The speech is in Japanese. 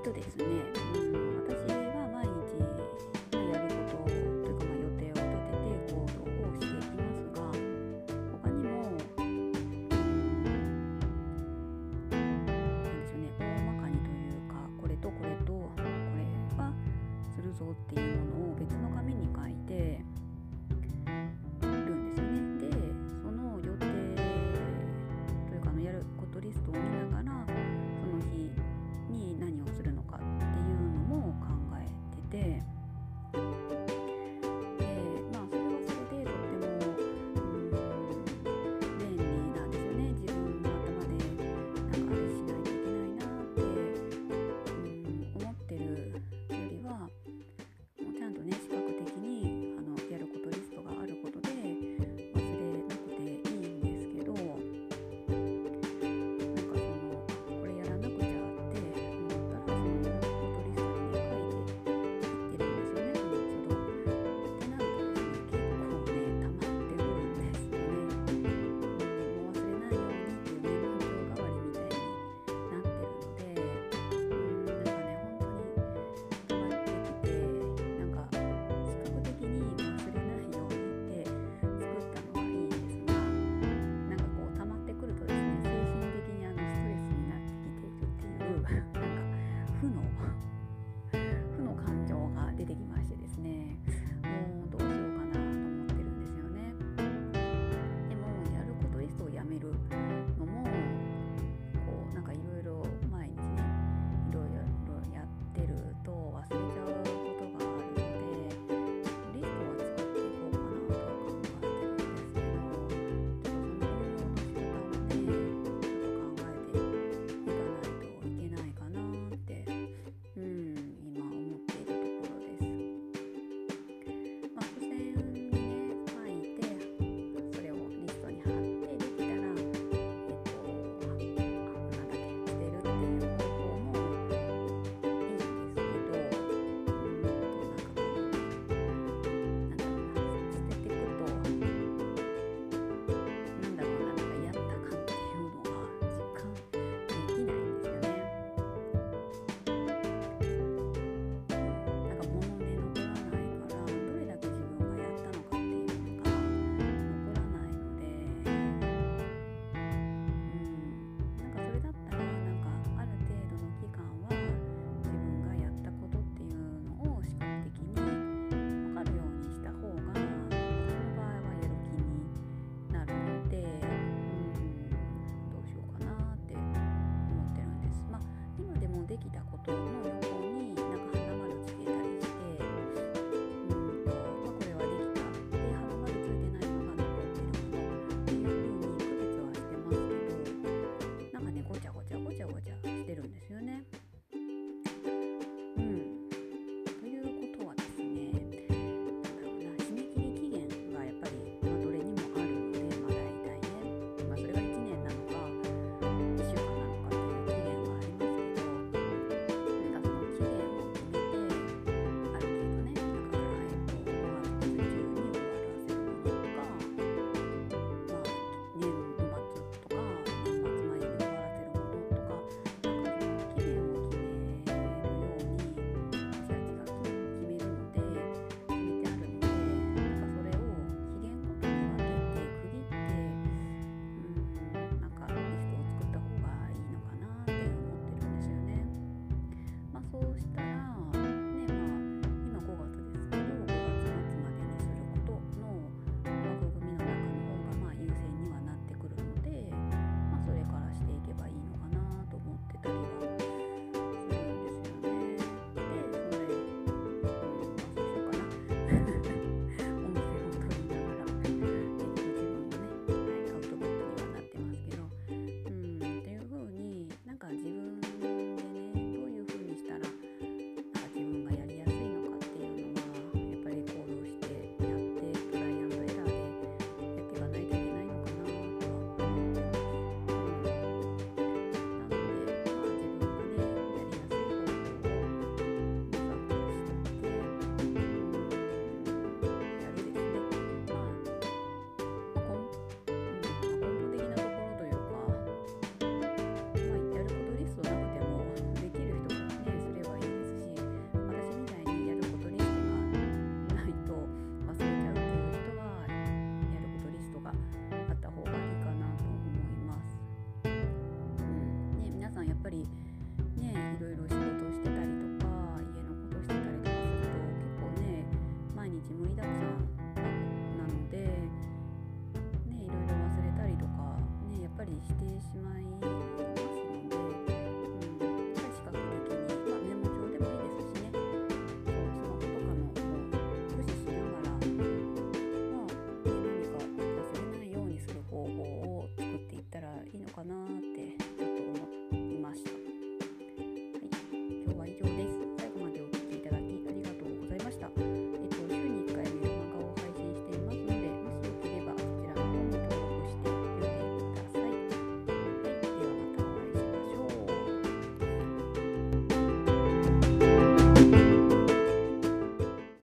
っとですね、うん、私は毎日やることというかま予定を立てて行動をしていきますが他にも、うん、なんでしょうね大まかにというかこれとこれとこれはするぞっていうもの tanto.